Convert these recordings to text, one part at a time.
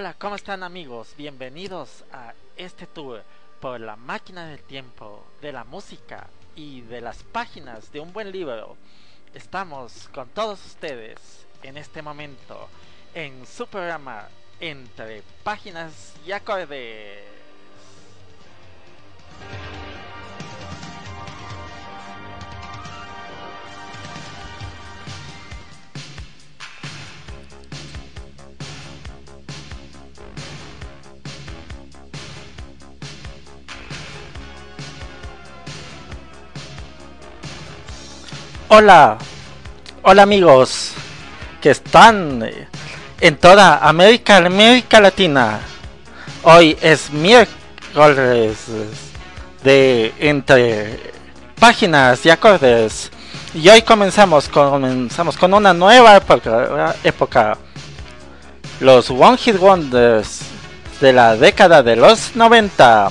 Hola, ¿cómo están amigos? Bienvenidos a este tour por la máquina del tiempo, de la música y de las páginas de un buen libro. Estamos con todos ustedes en este momento en su programa Entre Páginas y Acordes. Hola, hola amigos que están en toda América, América Latina. Hoy es miércoles de entre páginas y acordes. Y hoy comenzamos, comenzamos con una nueva época, época. Los One Hit Wonders de la década de los 90.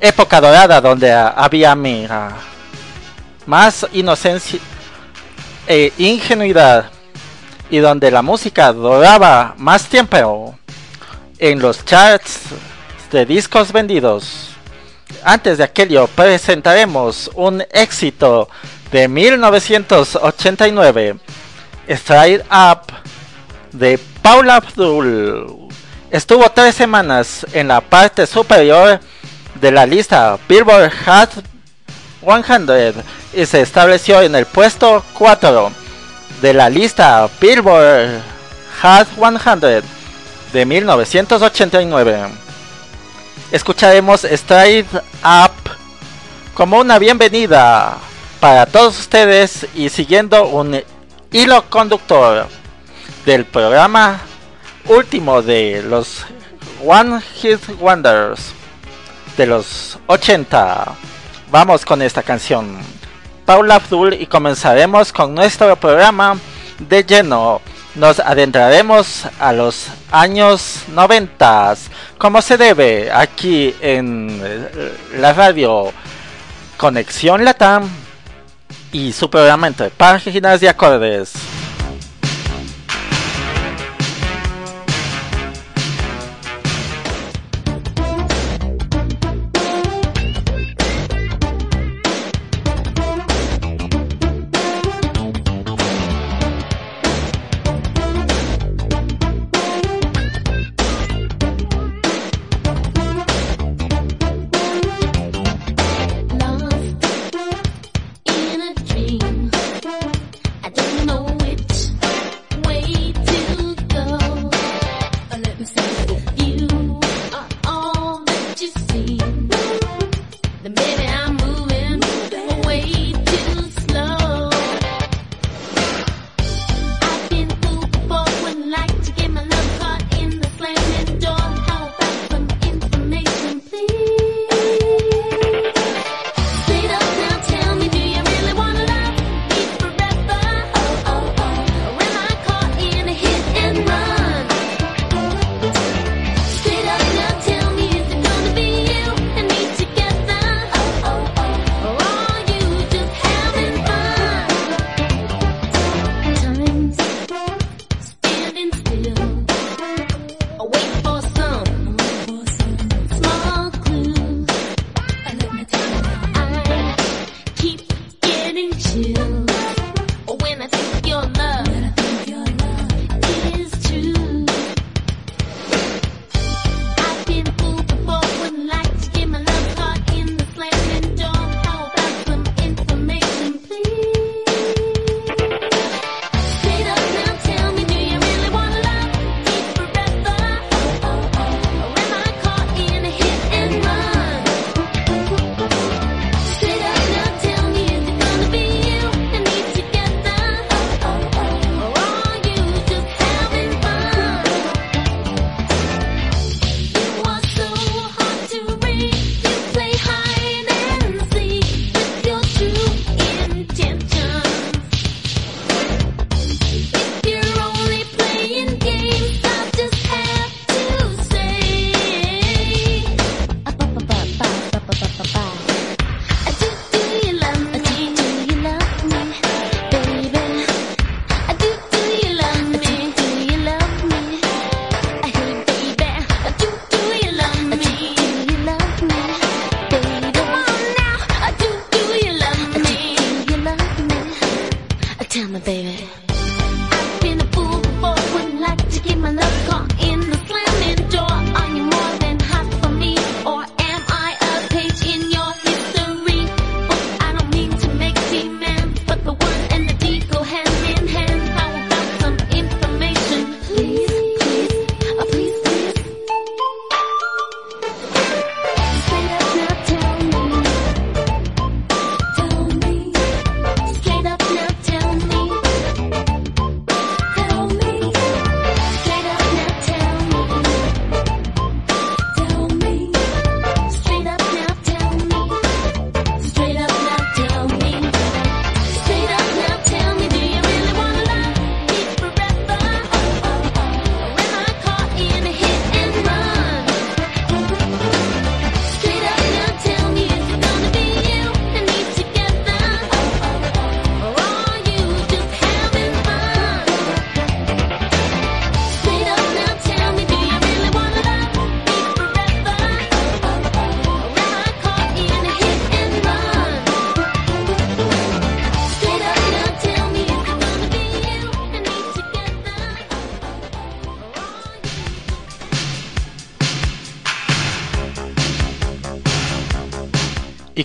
Época dorada donde había mira, más inocencia e ingenuidad y donde la música duraba más tiempo en los charts de discos vendidos. Antes de aquello presentaremos un éxito de 1989, Straight Up de Paula Abdul. Estuvo tres semanas en la parte superior de la lista Billboard Hot 100 y se estableció en el puesto 4 de la lista Billboard Hot 100 de 1989. Escucharemos Straight Up como una bienvenida para todos ustedes y siguiendo un hilo conductor del programa último de los One Hit Wonders de los 80. Vamos con esta canción. Paula Abdul y comenzaremos con nuestro programa de lleno. Nos adentraremos a los años 90, como se debe aquí en la radio Conexión Latam y su programa entre páginas y acordes.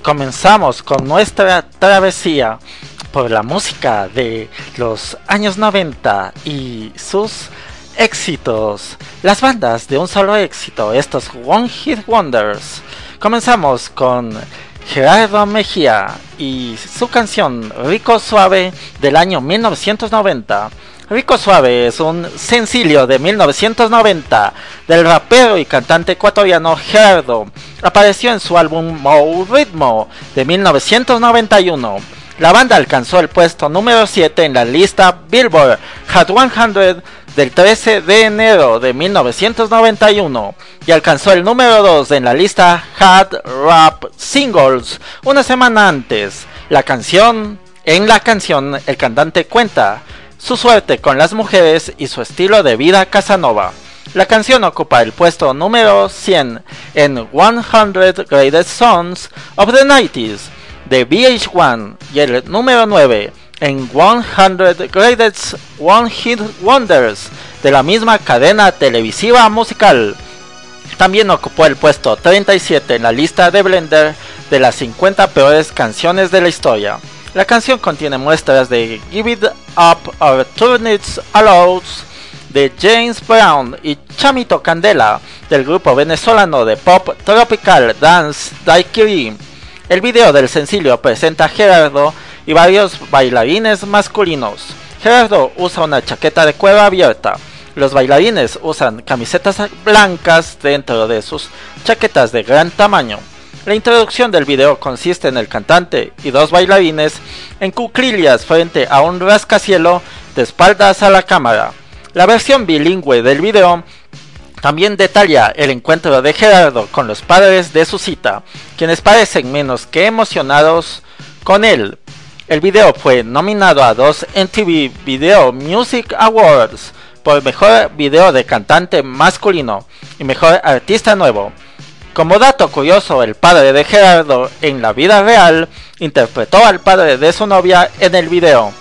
Comenzamos con nuestra travesía por la música de los años 90 y sus éxitos. Las bandas de un solo éxito, estos One Hit Wonders. Comenzamos con Gerardo Mejía y su canción Rico Suave del año 1990. Rico Suave es un sencillo de 1990 del rapero y cantante ecuatoriano Gerardo. Apareció en su álbum Mo Ritmo de 1991. La banda alcanzó el puesto número 7 en la lista Billboard Hot 100 del 13 de enero de 1991 y alcanzó el número 2 en la lista Hot Rap Singles una semana antes. La canción, en la canción, el cantante cuenta su suerte con las mujeres y su estilo de vida Casanova. La canción ocupa el puesto número 100 en 100 Greatest Songs of the 90s de VH1 y el número 9 en 100 Greatest One Hit Wonders de la misma cadena televisiva musical. También ocupó el puesto 37 en la lista de Blender de las 50 peores canciones de la historia. La canción contiene muestras de Give It Up or Turn It Aloud de James Brown y Chamito Candela del grupo venezolano de pop tropical Dance Daiquiri. El video del sencillo presenta a Gerardo y varios bailarines masculinos. Gerardo usa una chaqueta de cuero abierta. Los bailarines usan camisetas blancas dentro de sus chaquetas de gran tamaño. La introducción del video consiste en el cantante y dos bailarines en cuclillas frente a un rascacielo de espaldas a la cámara. La versión bilingüe del video también detalla el encuentro de Gerardo con los padres de su cita, quienes parecen menos que emocionados con él. El video fue nominado a dos MTV Video Music Awards por mejor video de cantante masculino y mejor artista nuevo. Como dato curioso, el padre de Gerardo en la vida real interpretó al padre de su novia en el video.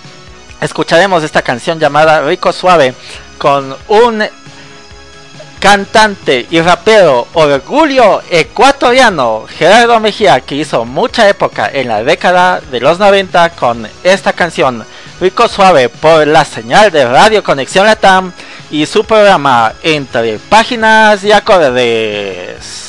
Escucharemos esta canción llamada Rico Suave con un cantante y rapero orgullo ecuatoriano Gerardo Mejía que hizo mucha época en la década de los 90 con esta canción Rico Suave por la señal de Radio Conexión Latam y su programa Entre Páginas y Acordes.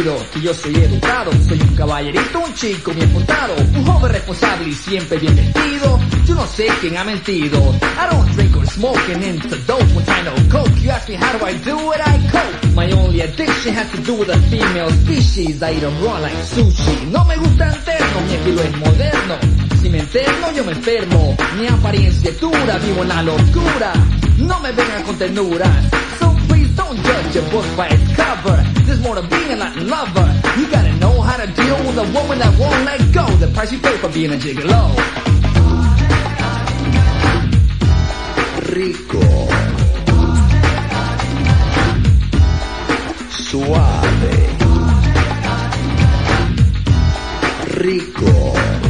Seguro que yo soy educado, soy un caballerito, un chico bien montado, un joven responsable y siempre bien vestido. Yo no sé quién ha mentido. I don't drink or smoking into dope when I know coke. You ask me how do I do it, I cope. My only addiction has to do with the female species. I eat 'em raw like sushi. No me gusta el terno, mi estilo es moderno. Si me enfermo, yo me enfermo. Mi apariencia es dura, vivo en la locura. No me vengan con ternura. So please don't judge a book by its cover. There's more to being a lover. You gotta know how to deal with a woman that won't let go. The price you pay for being a gigolo. rico, suave, rico,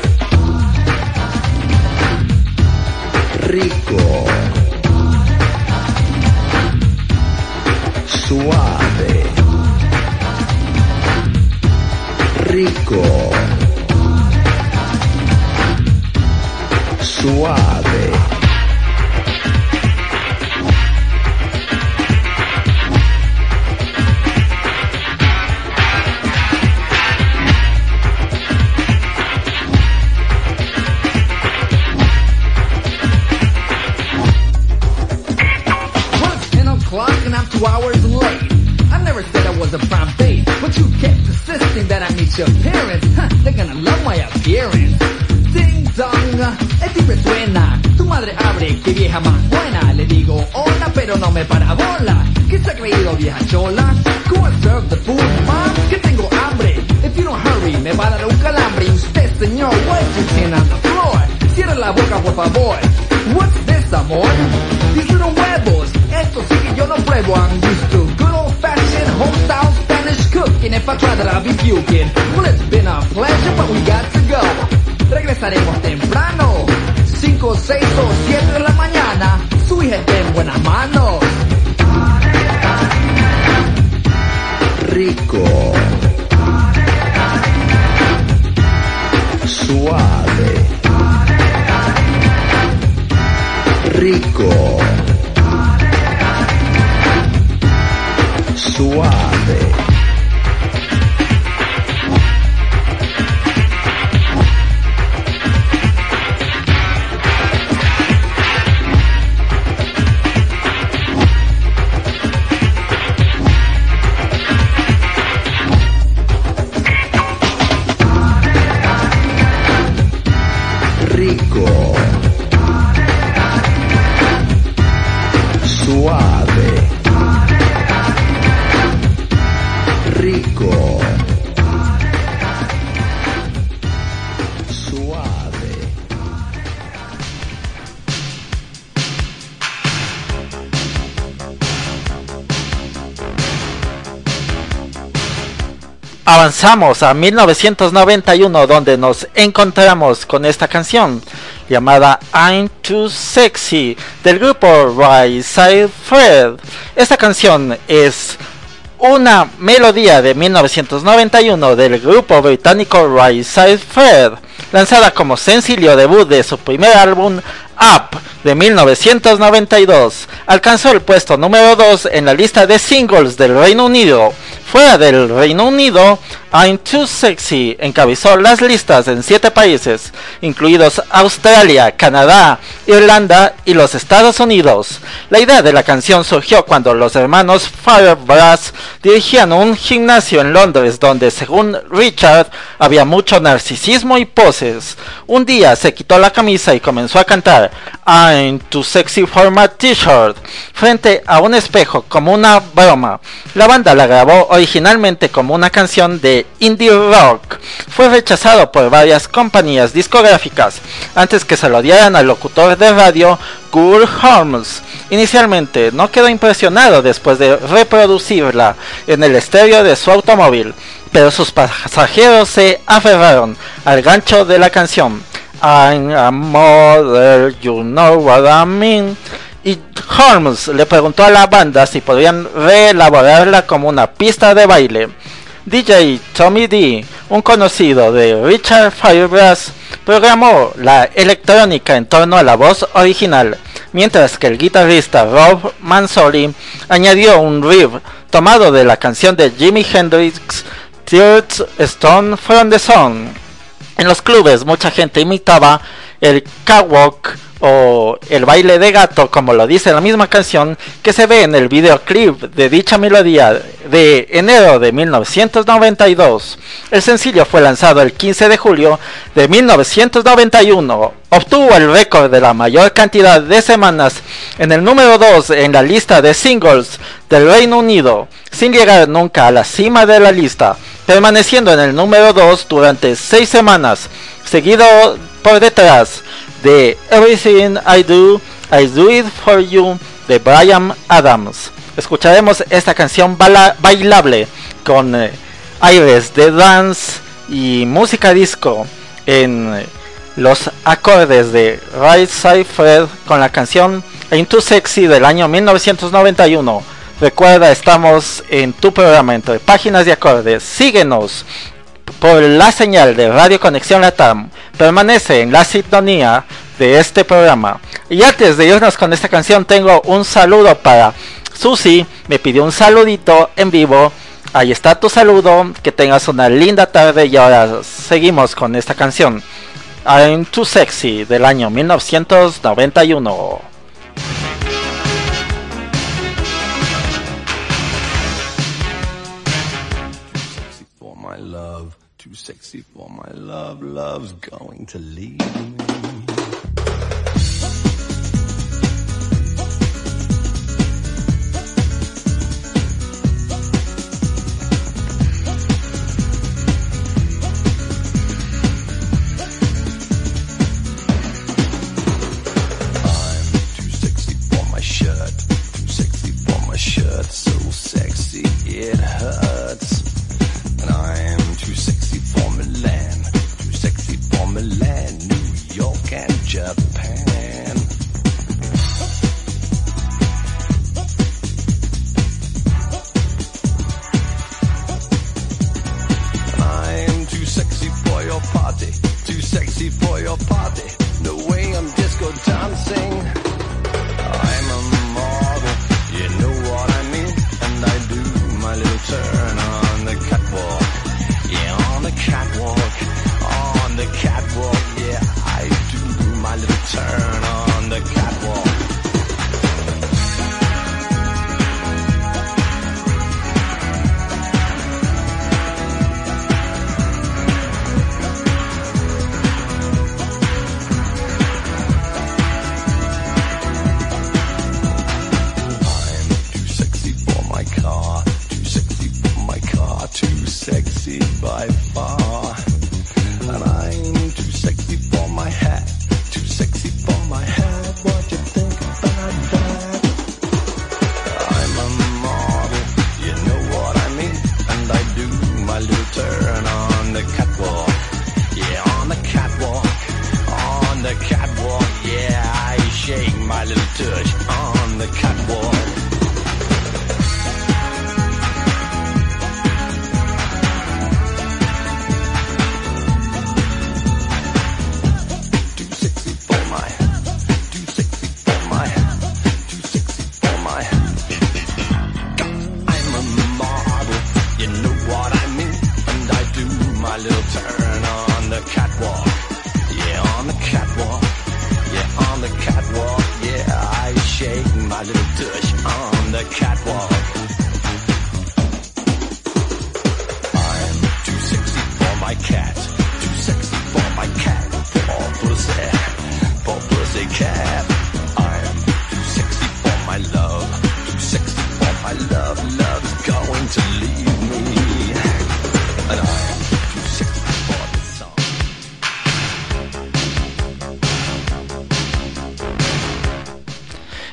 Rico, suave, rico, suave, persisting that I meet your parents. Huh, they're gonna love my appearance. Ding dong, el timbre suena. Tu madre abre, que vieja más buena. Le digo hola, pero no me para bola. ¿Qué se ha creído, vieja chola? And serve the food, mom, que tengo hambre. If you don't hurry, me va a dar un calambre. Y usted, señor, your chin on the floor? Cierra la boca, por favor. What's this, amor? These little huevos. Esto sí que yo no pruebo. I'm used to good old fashioned homestyle If I try that, I'll be puking. Well, it's been a pleasure, but we got to go. Regresaremos temprano. 5, 6 o 7 de la mañana. Su hija está en buenas manos. Avanzamos a 1991 donde nos encontramos con esta canción llamada I'm Too Sexy del grupo Right Side Fred. Esta canción es una melodía de 1991 del grupo británico Right Side Fred, lanzada como sencillo debut de su primer álbum Up de 1992. Alcanzó el puesto número 2 en la lista de singles del Reino Unido. Fuera del Reino Unido, I'm Too Sexy encabezó las listas en 7 países, incluidos Australia, Canadá, Irlanda y los Estados Unidos. La idea de la canción surgió cuando los hermanos Firebrass dirigían un gimnasio en Londres donde, según Richard, había mucho narcisismo y poses. Un día se quitó la camisa y comenzó a cantar I'm Too Sexy for My T-shirt frente a un espejo como una broma. La banda la grabó originalmente como una canción de indie rock. Fue rechazado por varias compañías discográficas antes que se lo dieran al locutor de radio Kurt Holmes. Inicialmente no quedó impresionado después de reproducirla en el estéreo de su automóvil, pero sus pasajeros se aferraron al gancho de la canción. I'm a mother, you know what I mean. Y Holmes le preguntó a la banda si podrían reelaborarla como una pista de baile. DJ Tommy D, un conocido de Richard Firebrass, programó la electrónica en torno a la voz original, mientras que el guitarrista Rob Mansoli añadió un riff tomado de la canción de Jimi Hendrix, Third Stone from the Sun. En los clubes mucha gente imitaba el catwalk o el baile de gato, como lo dice la misma canción que se ve en el videoclip de dicha melodía de enero de 1992. El sencillo fue lanzado el 15 de julio de 1991. Obtuvo el récord de la mayor cantidad de semanas en el número 2 en la lista de singles del Reino Unido, sin llegar nunca a la cima de la lista, permaneciendo en el número 2 durante 6 semanas, seguido por detrás de Everything I Do, I Do It For You de Brian Adams. Escucharemos esta canción bailable con eh, aires de dance y música disco en eh, los acordes de Right Side Fred con la canción Ain't Too Sexy del año 1991. Recuerda, estamos en tu programa entre páginas de acordes. Síguenos por la señal de Radio Conexión Latam permanece en la sintonía de este programa. Y antes de irnos con esta canción tengo un saludo para Susi, me pidió un saludito en vivo. Ahí está tu saludo, que tengas una linda tarde y ahora seguimos con esta canción. I'm Too Sexy del año 1991. Love, love's going to leave me. I'm too sexy for my shirt, too sexy for my shirt, so sexy it hurts. And I'm too sexy for Milan, too sexy for Milan, New York and Japan. I'm too sexy for your party, too sexy for your party. No way I'm disco dancing.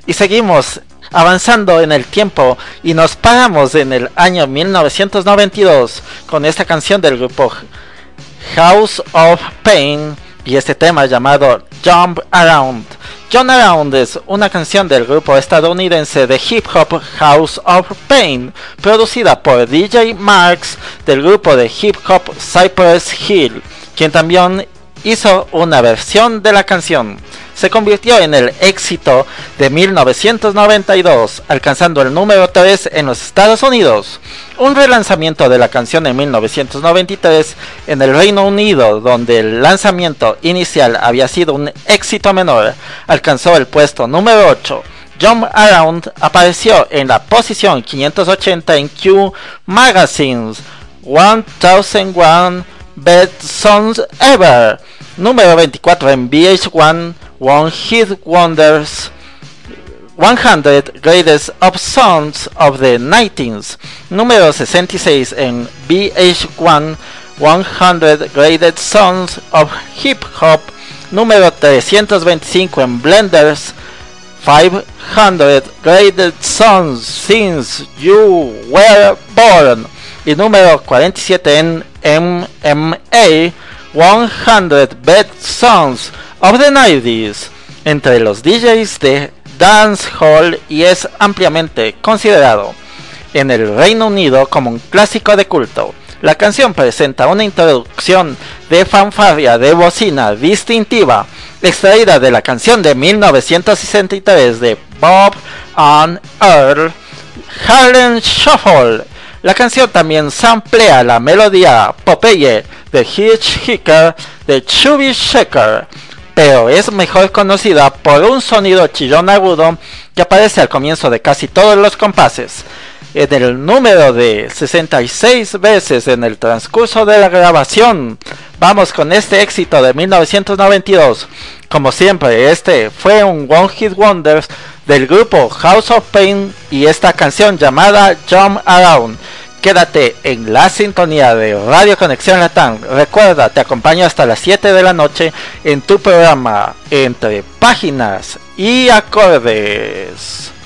Y seguimos avanzando en el tiempo y nos paramos en el año 1992 con esta canción del grupo House of Pain y este tema llamado Jump Around. Jump Around es una canción del grupo estadounidense de hip hop House of Pain, producida por DJ Marks del grupo de hip hop Cypress Hill, quien también hizo una versión de la canción. Se convirtió en el éxito de 1992, alcanzando el número 3 en los Estados Unidos. Un relanzamiento de la canción en 1993 en el Reino Unido, donde el lanzamiento inicial había sido un éxito menor, alcanzó el puesto número 8. Jump Around apareció en la posición 580 en Q Magazine's 1001 Best Songs Ever, número 24 en VH1 One Hit Wonders 100 Greatest of Songs of the 90s, número 66 en VH1 100 Greatest Songs of Hip Hop, número 325 en Blenders 500 Greatest Songs Since You Were Born. Y número 47 en MMA 100 Best Songs of the 90s entre los DJs de dancehall y es ampliamente considerado en el Reino Unido como un clásico de culto. La canción presenta una introducción de fanfarria de bocina distintiva extraída de la canción de 1963 de Bob and Earl Harlem Shuffle. La canción también samplea la melodía Popeye de Hitchhiker de Chubby Shaker pero es mejor conocida por un sonido chillón agudo que aparece al comienzo de casi todos los compases. En el número de 66 veces en el transcurso de la grabación, vamos con este éxito de 1992. Como siempre, este fue un One Hit Wonders del grupo House of Pain y esta canción llamada Jump Around. Quédate en la sintonía de Radio Conexión Latam. Recuerda, te acompaño hasta las 7 de la noche en tu programa Entre Páginas y Acordes.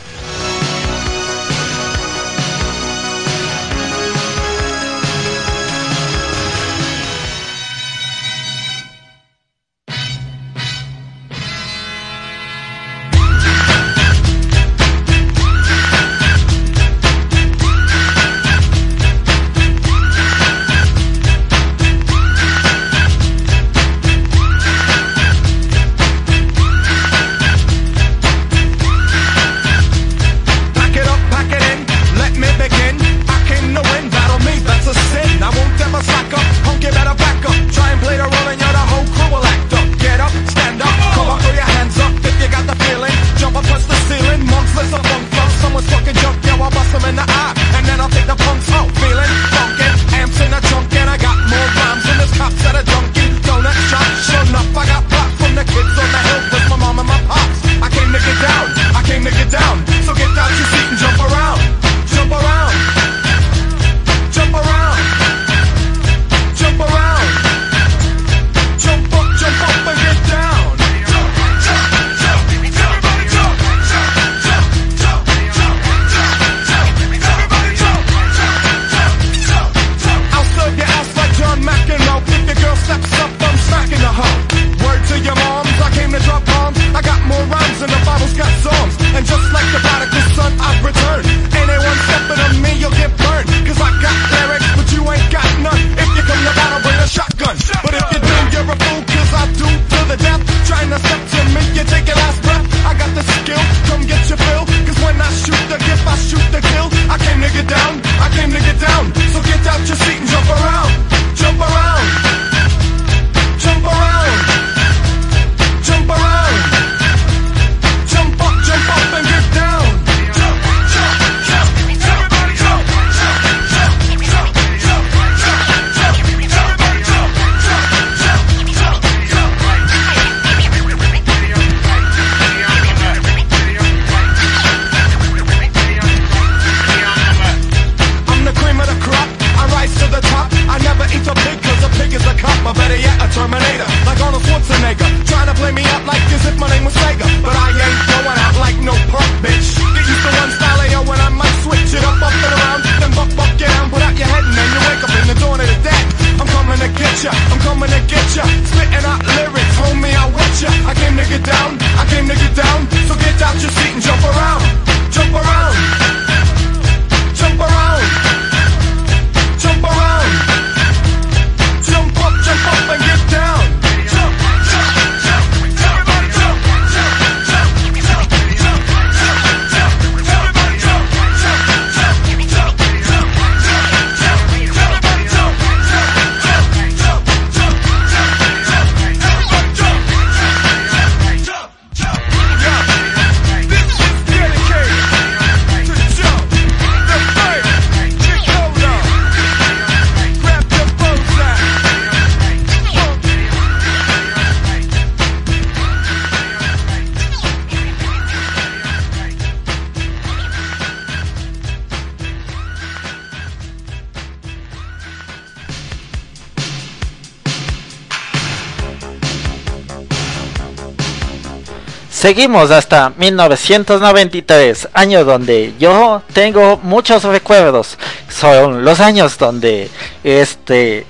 Seguimos hasta 1993, año donde yo tengo muchos recuerdos. Son los años donde este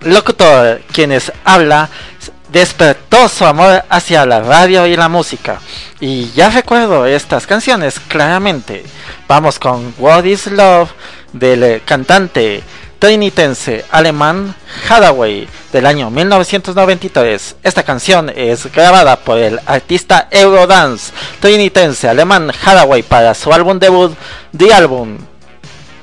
locutor, quienes habla, despertó su amor hacia la radio y la música. Y ya recuerdo estas canciones claramente. Vamos con What is Love del cantante trinitense alemán Hathaway del año 1993. Esta canción es grabada por el artista Eurodance trinitense alemán Hathaway para su álbum debut The Album.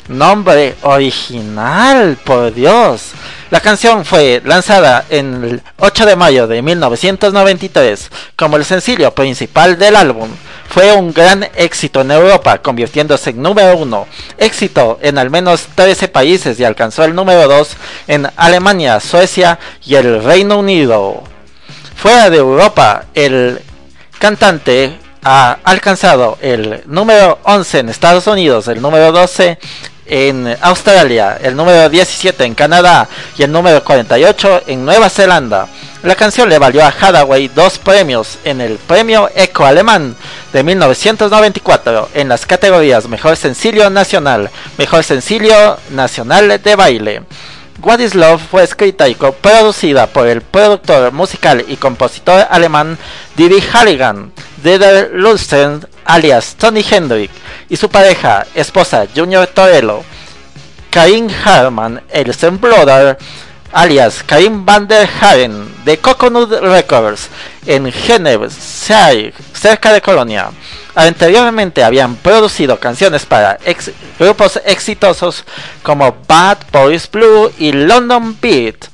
Nombre original, por Dios. La canción fue lanzada el 8 de mayo de 1993 como el sencillo principal del álbum. Fue un gran éxito en Europa, convirtiéndose en número uno. Éxito en al menos 13 países y alcanzó el número 2 en Alemania, Suecia y el Reino Unido. Fuera de Europa, el cantante ha alcanzado el número 11 en Estados Unidos, el número 12 en Australia, el número 17 en Canadá y el número 48 en Nueva Zelanda. La canción le valió a Hathaway dos premios en el Premio Eco Alemán de 1994 en las categorías Mejor Sencillo Nacional, Mejor Sencillo Nacional de Baile. What is Love fue escrita y producida por el productor musical y compositor alemán Didi Halligan, Dieter Lundsten alias Tony Hendrick y su pareja, esposa Junior Torello, Karim Harman, el Brother, alias Karim van der Haren de Coconut Records en Geneve, cerca de Colonia. Anteriormente habían producido canciones para grupos exitosos como Bad Boys Blue y London Beat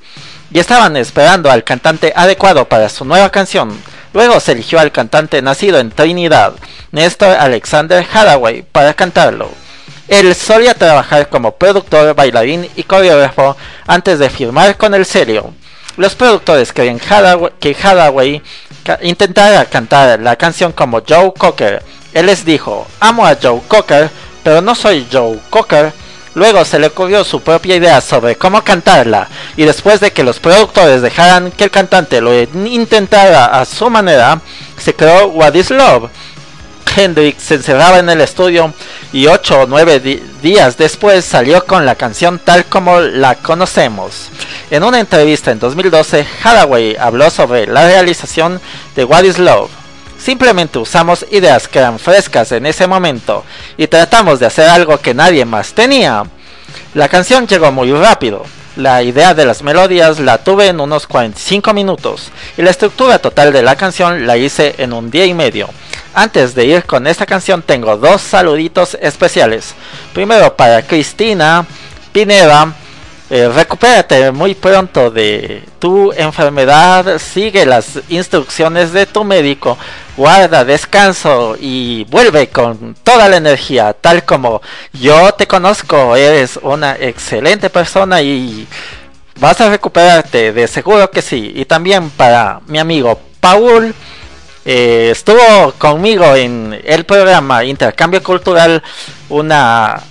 y estaban esperando al cantante adecuado para su nueva canción. Luego se eligió al cantante nacido en Trinidad, Néstor Alexander Hathaway, para cantarlo. Él solía trabajar como productor, bailarín y coreógrafo antes de firmar con el serio. Los productores querían Hathaway, que Hathaway ca intentara cantar la canción como Joe Cocker. Él les dijo, amo a Joe Cocker, pero no soy Joe Cocker. Luego se le ocurrió su propia idea sobre cómo cantarla y después de que los productores dejaran que el cantante lo intentara a su manera, se creó What is Love. Hendrix se encerraba en el estudio y 8 o 9 di días después salió con la canción tal como la conocemos. En una entrevista en 2012, Hathaway habló sobre la realización de What is Love. Simplemente usamos ideas que eran frescas en ese momento y tratamos de hacer algo que nadie más tenía. La canción llegó muy rápido. La idea de las melodías la tuve en unos 45 minutos y la estructura total de la canción la hice en un día y medio. Antes de ir con esta canción tengo dos saluditos especiales. Primero para Cristina Pineda. Eh, recupérate muy pronto de tu enfermedad, sigue las instrucciones de tu médico, guarda descanso y vuelve con toda la energía, tal como yo te conozco, eres una excelente persona y vas a recuperarte, de seguro que sí. Y también para mi amigo Paul, eh, estuvo conmigo en el programa Intercambio Cultural, una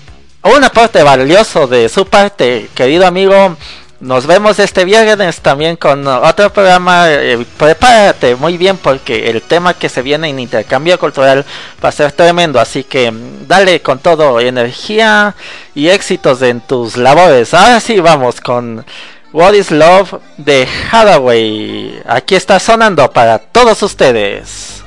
un aporte valioso de su parte, querido amigo. Nos vemos este viernes también con otro programa. Eh, prepárate muy bien porque el tema que se viene en intercambio cultural va a ser tremendo. Así que mm, dale con todo energía y éxitos en tus labores. Ahora sí vamos con What is Love de Hathaway. Aquí está sonando para todos ustedes.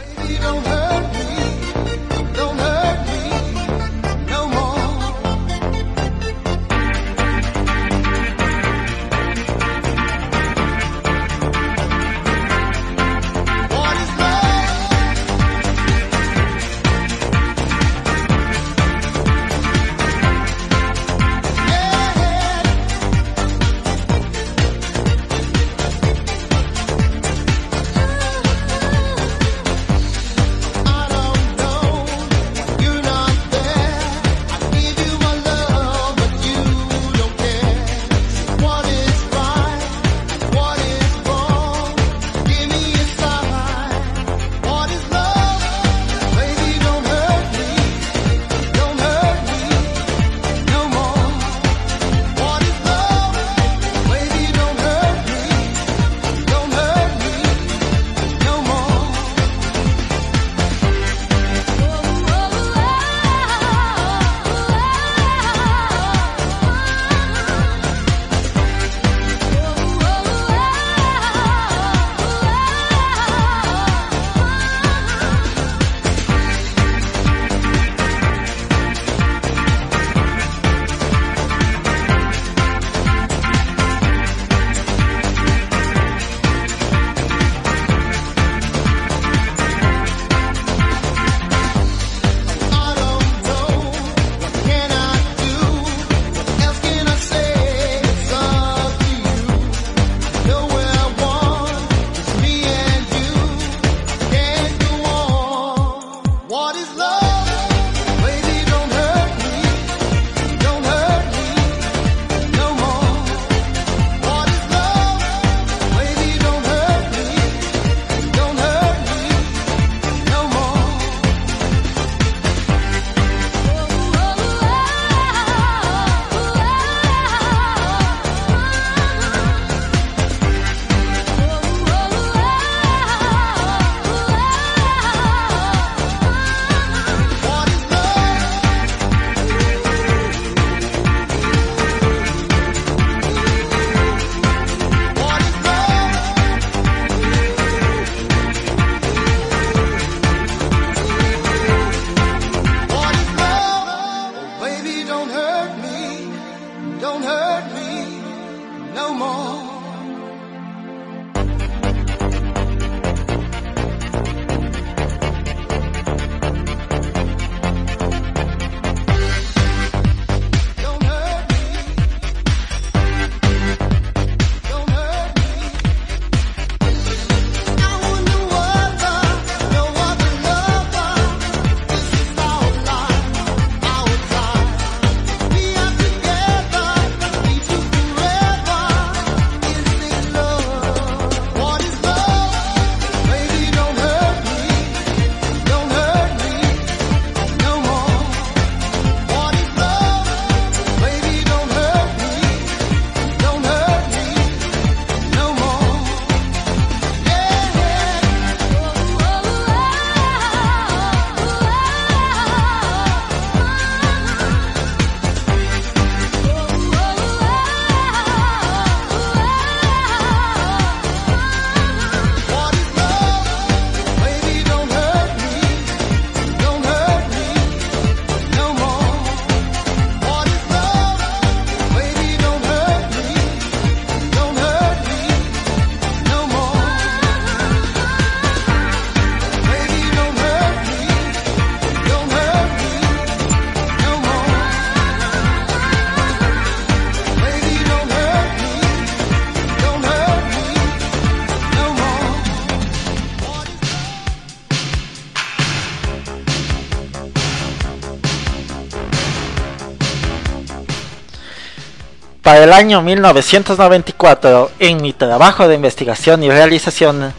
Para el año 1994, en mi trabajo de investigación y realización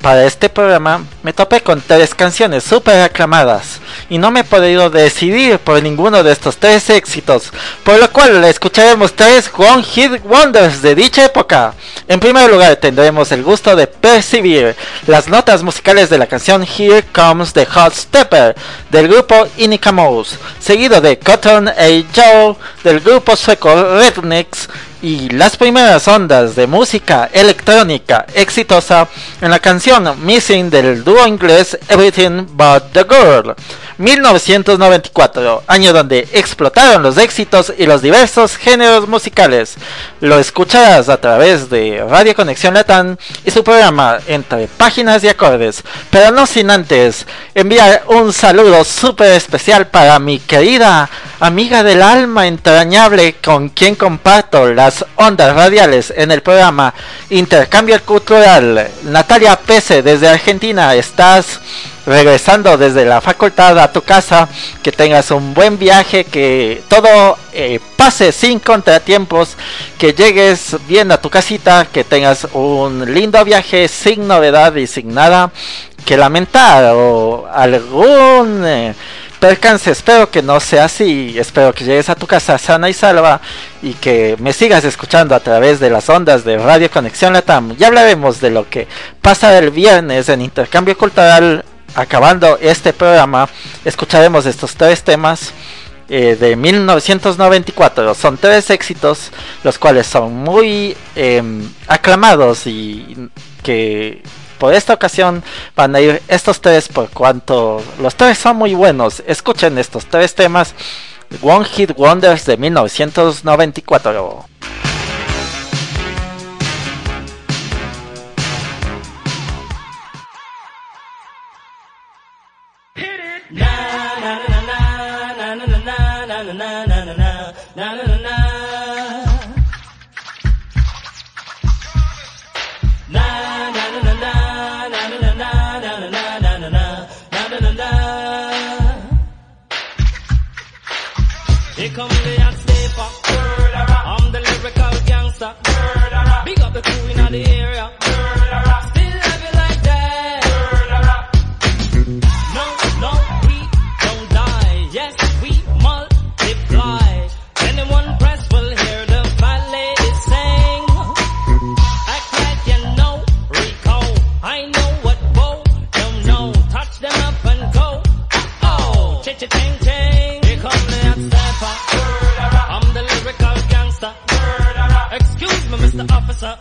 para este programa, me topé con tres canciones súper aclamadas y no me he podido decidir por ninguno de estos tres éxitos, por lo cual escucharemos tres One Hit Wonders de dicha época. En primer lugar tendremos el gusto de percibir las notas musicales de la canción Here Comes the Hot Stepper del grupo Inica Mouse, seguido de Cotton A. Joe del grupo sueco Rednecks y las primeras ondas de música electrónica exitosa en la canción Missing del dúo inglés Everything But the Girl. 1994, año donde explotaron los éxitos y los diversos géneros musicales. Lo escucharás a través de Radio Conexión Latam y su programa entre páginas y acordes. Pero no sin antes enviar un saludo súper especial para mi querida amiga del alma entrañable con quien comparto las ondas radiales en el programa Intercambio Cultural. Natalia Pese desde Argentina, estás regresando desde la facultad a tu casa, que tengas un buen viaje, que todo eh, pase sin contratiempos, que llegues bien a tu casita, que tengas un lindo viaje sin novedad y sin nada que lamentar o algún eh, percance. Espero que no sea así. Espero que llegues a tu casa sana y salva y que me sigas escuchando a través de las ondas de Radio Conexión Latam. Ya hablaremos de lo que pasa el viernes en Intercambio Cultural acabando este programa, escucharemos estos tres temas eh, de 1994. Son tres éxitos, los cuales son muy em, aclamados y que por esta ocasión van a ir estos tres por cuanto los tres son muy buenos. Escuchen estos tres temas. One Hit Wonders de 1994. Still love like that. No, no, we don't die. Yes, we multiply. Anyone press will hear the lady sing. You know Rico. I know what Bo. Touch them up and go. Oh, ch ch ching ching. Here come the hot stepper. I'm the lyrical gangster. Excuse me, Mr. Officer.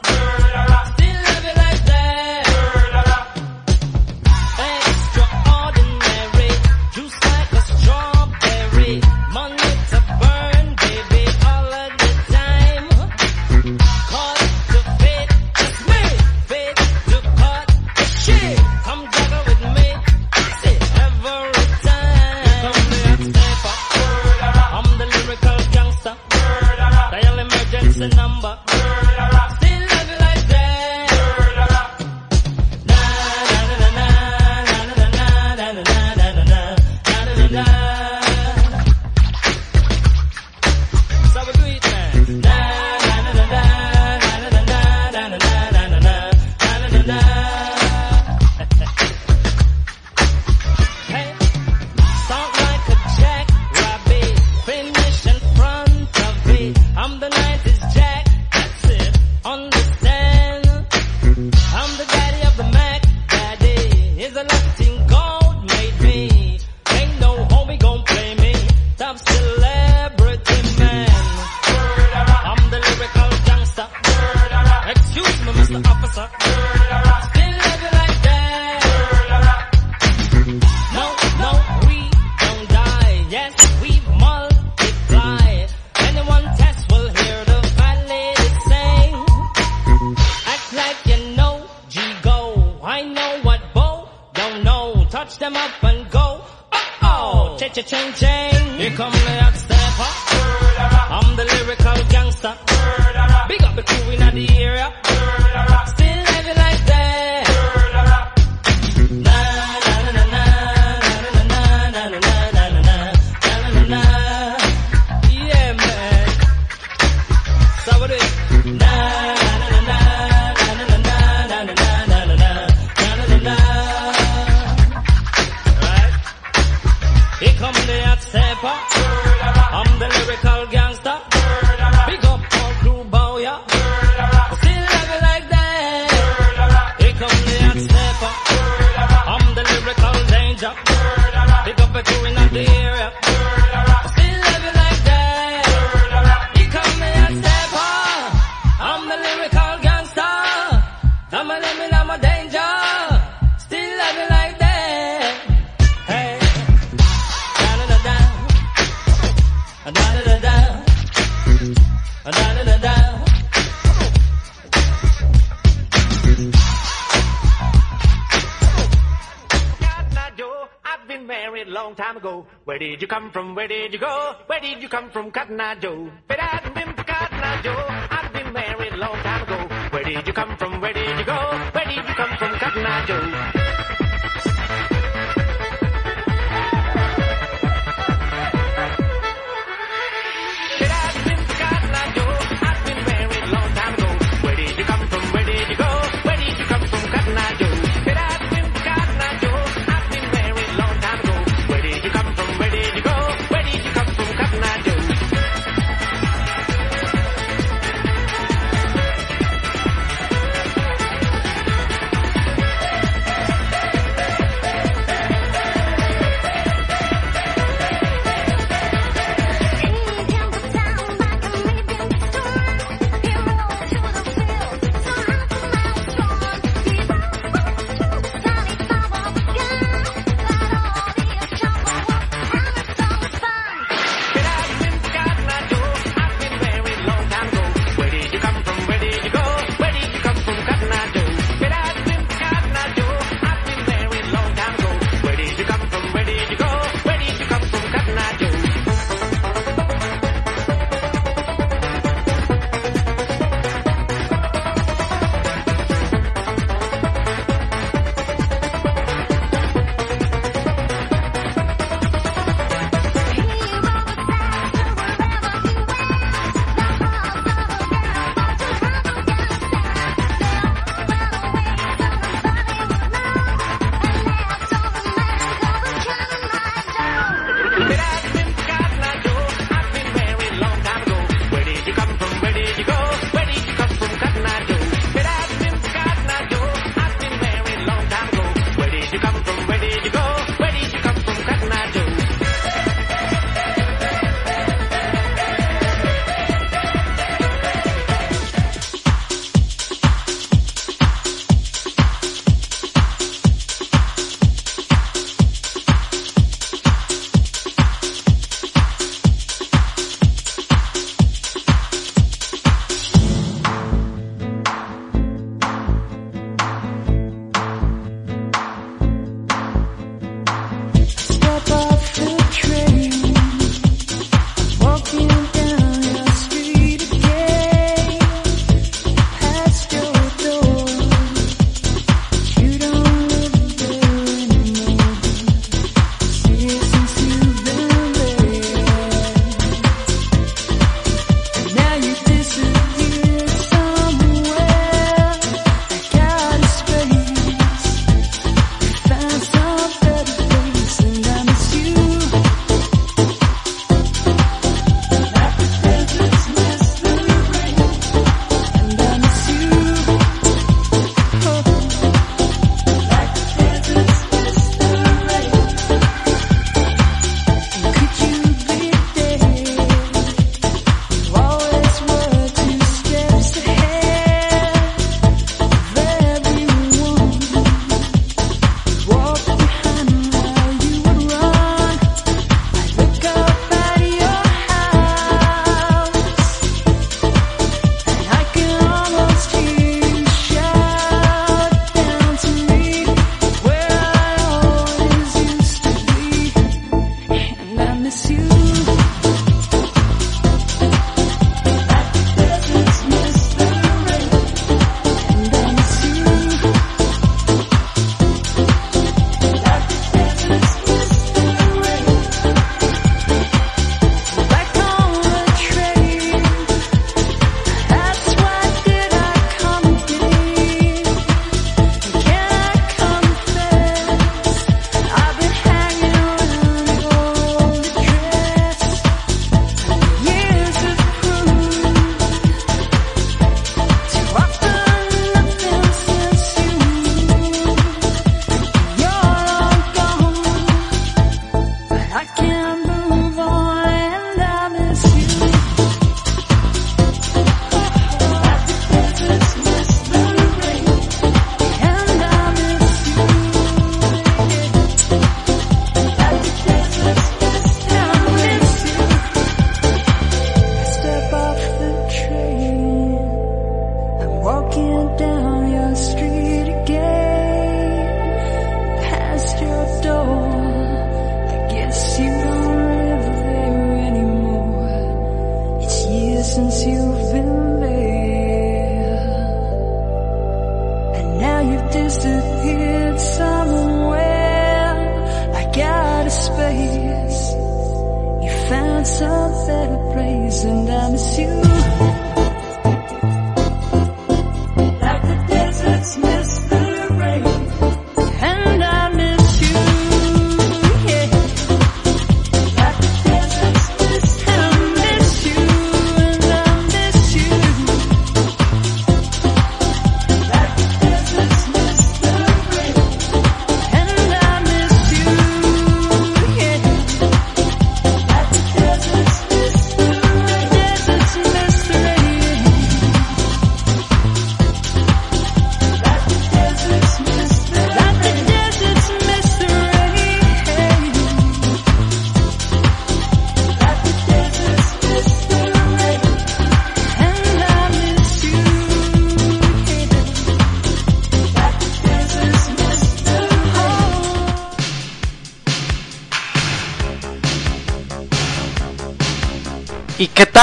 Here come the hot stepper. I'm the lyrical guy. Where did you come from? Where did you go? Where did you come from, Cotton Eye Joe? But I hadn't been for Cotton Eye Joe, I'd been married a long time ago. Where did you come from? Where did you go? Where did you come from, Cotton Eye Joe?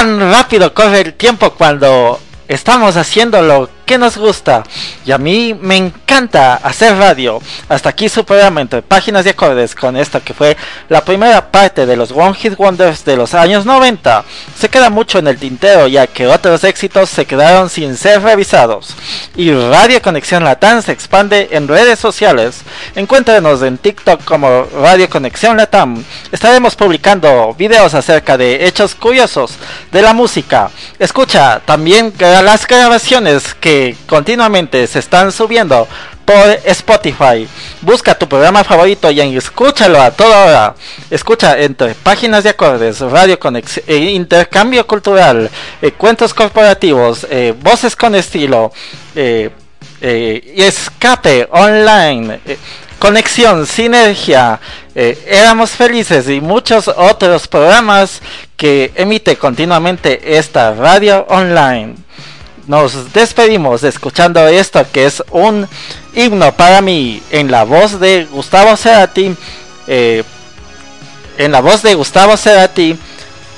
Tan rápido corre el tiempo cuando estamos haciendo lo que nos gusta? Y a mí me encanta hacer radio. Hasta aquí su programa entre páginas y acordes con esto que fue la primera parte de los One Hit Wonders de los años 90. Se queda mucho en el tintero ya que otros éxitos se quedaron sin ser revisados. Y Radio Conexión Latam se expande en redes sociales. Encuéntrenos en TikTok como Radio Conexión Latam. Estaremos publicando videos acerca de hechos curiosos de la música. Escucha también las grabaciones que continuamente se están subiendo por Spotify. Busca tu programa favorito y escúchalo a toda hora. Escucha entre páginas de acordes, radio conex eh, intercambio cultural, eh, cuentos corporativos, eh, voces con estilo, eh, y escape online. Conexión, Sinergia, Éramos Felices y muchos otros programas que emite continuamente esta radio online. Nos despedimos escuchando esto que es un himno para mí en la voz de Gustavo Cerati. eh, en la voz de Gustavo Cerati.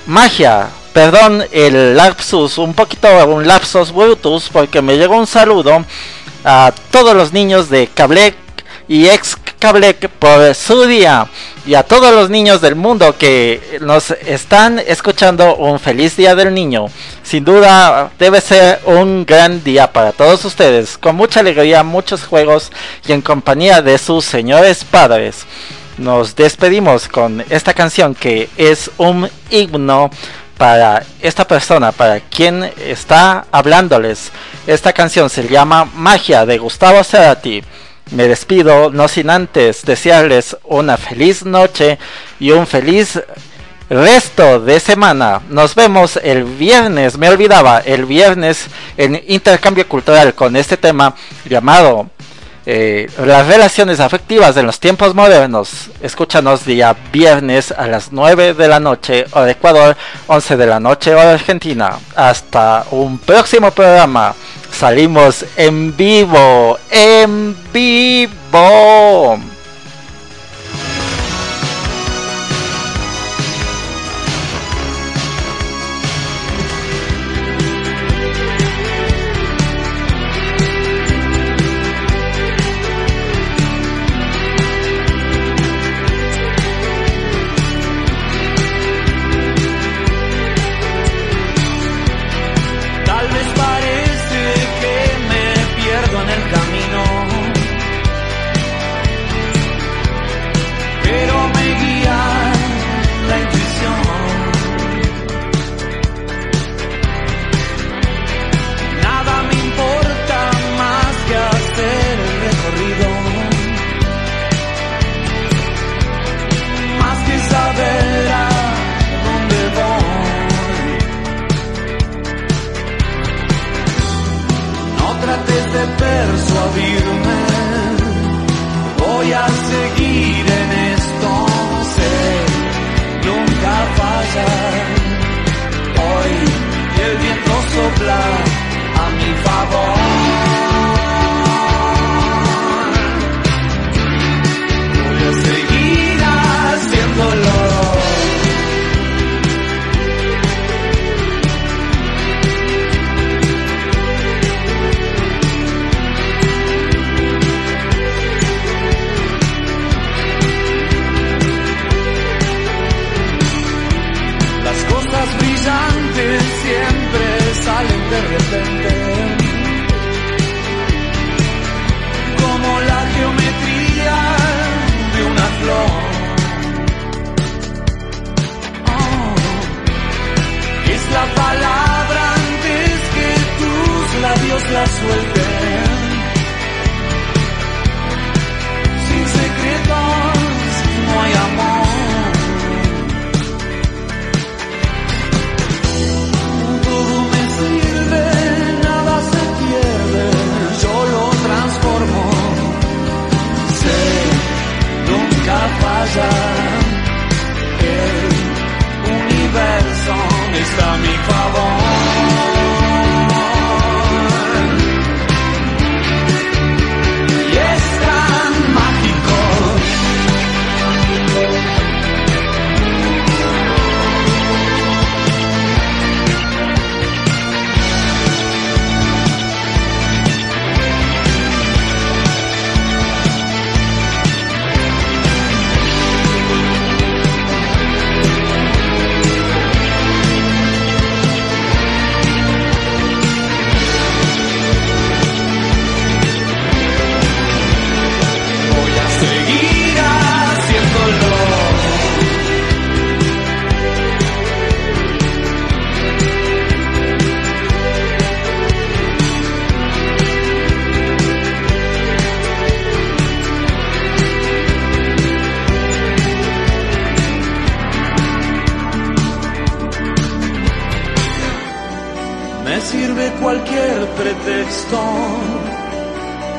Magia. Perdón el lapsus, un poquito un lapsus brutus porque me llegó un saludo a todos los niños de Cablec y ex Cablec por su día y a todos los niños del mundo que nos están escuchando un feliz día del niño. Sin duda debe ser un gran día para todos ustedes, con mucha alegría, muchos juegos y en compañía de sus señores padres. Nos despedimos con esta canción que es un himno para esta persona, para quien está hablándoles. Esta canción se llama Magia de Gustavo Cerati. Me despido, no sin antes desearles una feliz noche y un feliz resto de semana. Nos vemos el viernes, me olvidaba, el viernes en intercambio cultural con este tema llamado eh, las relaciones afectivas en los tiempos modernos. Escúchanos día viernes a las 9 de la noche, hora Ecuador, 11 de la noche, hora Argentina. Hasta un próximo programa. Salimos en vivo, en vivo.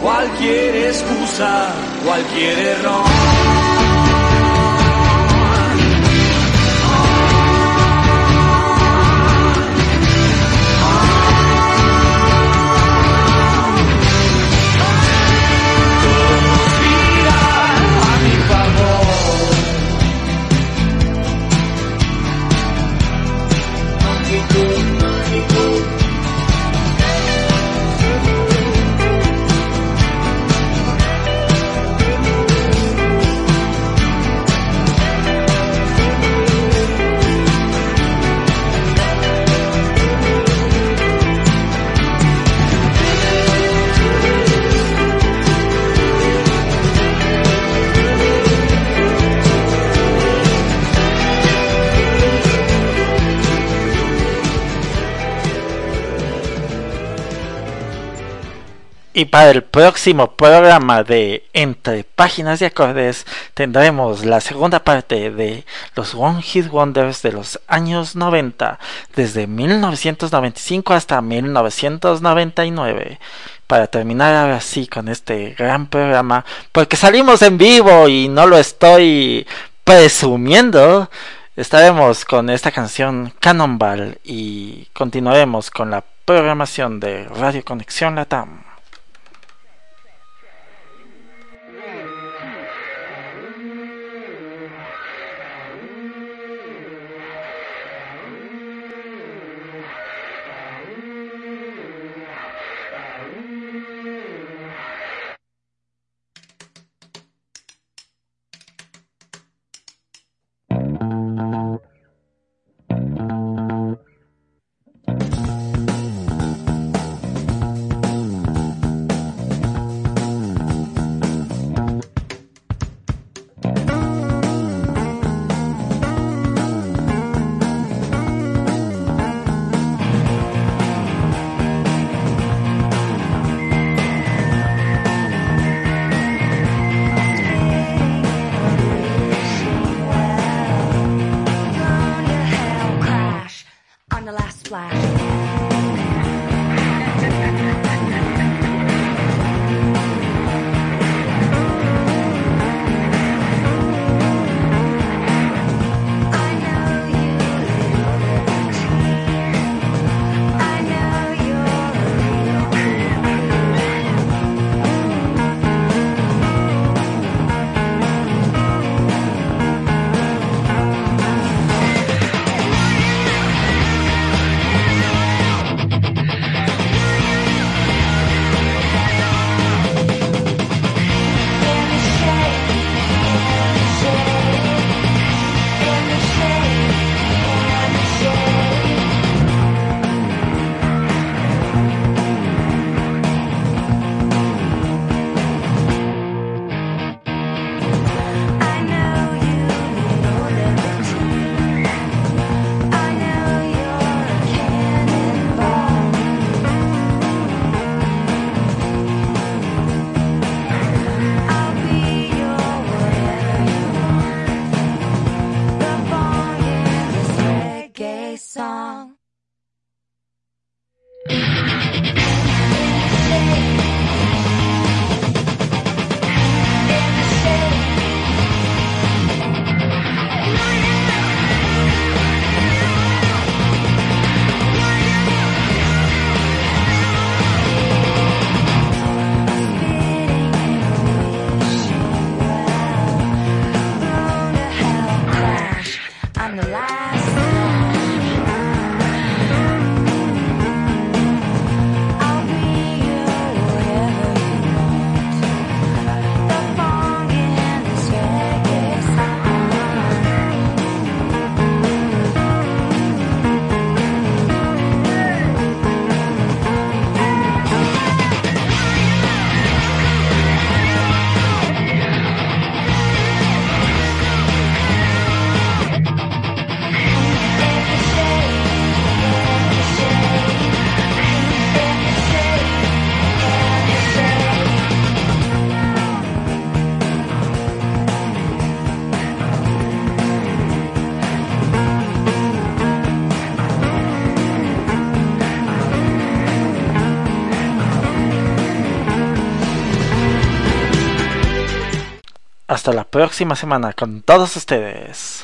Cualquier excusa, cualquier error. Y para el próximo programa de Entre Páginas y Acordes tendremos la segunda parte de los One Hit Wonders de los años 90, desde 1995 hasta 1999. Para terminar ahora sí con este gran programa, porque salimos en vivo y no lo estoy presumiendo, estaremos con esta canción Cannonball y continuaremos con la programación de Radio Conexión Latam. Hasta la próxima semana con todos ustedes.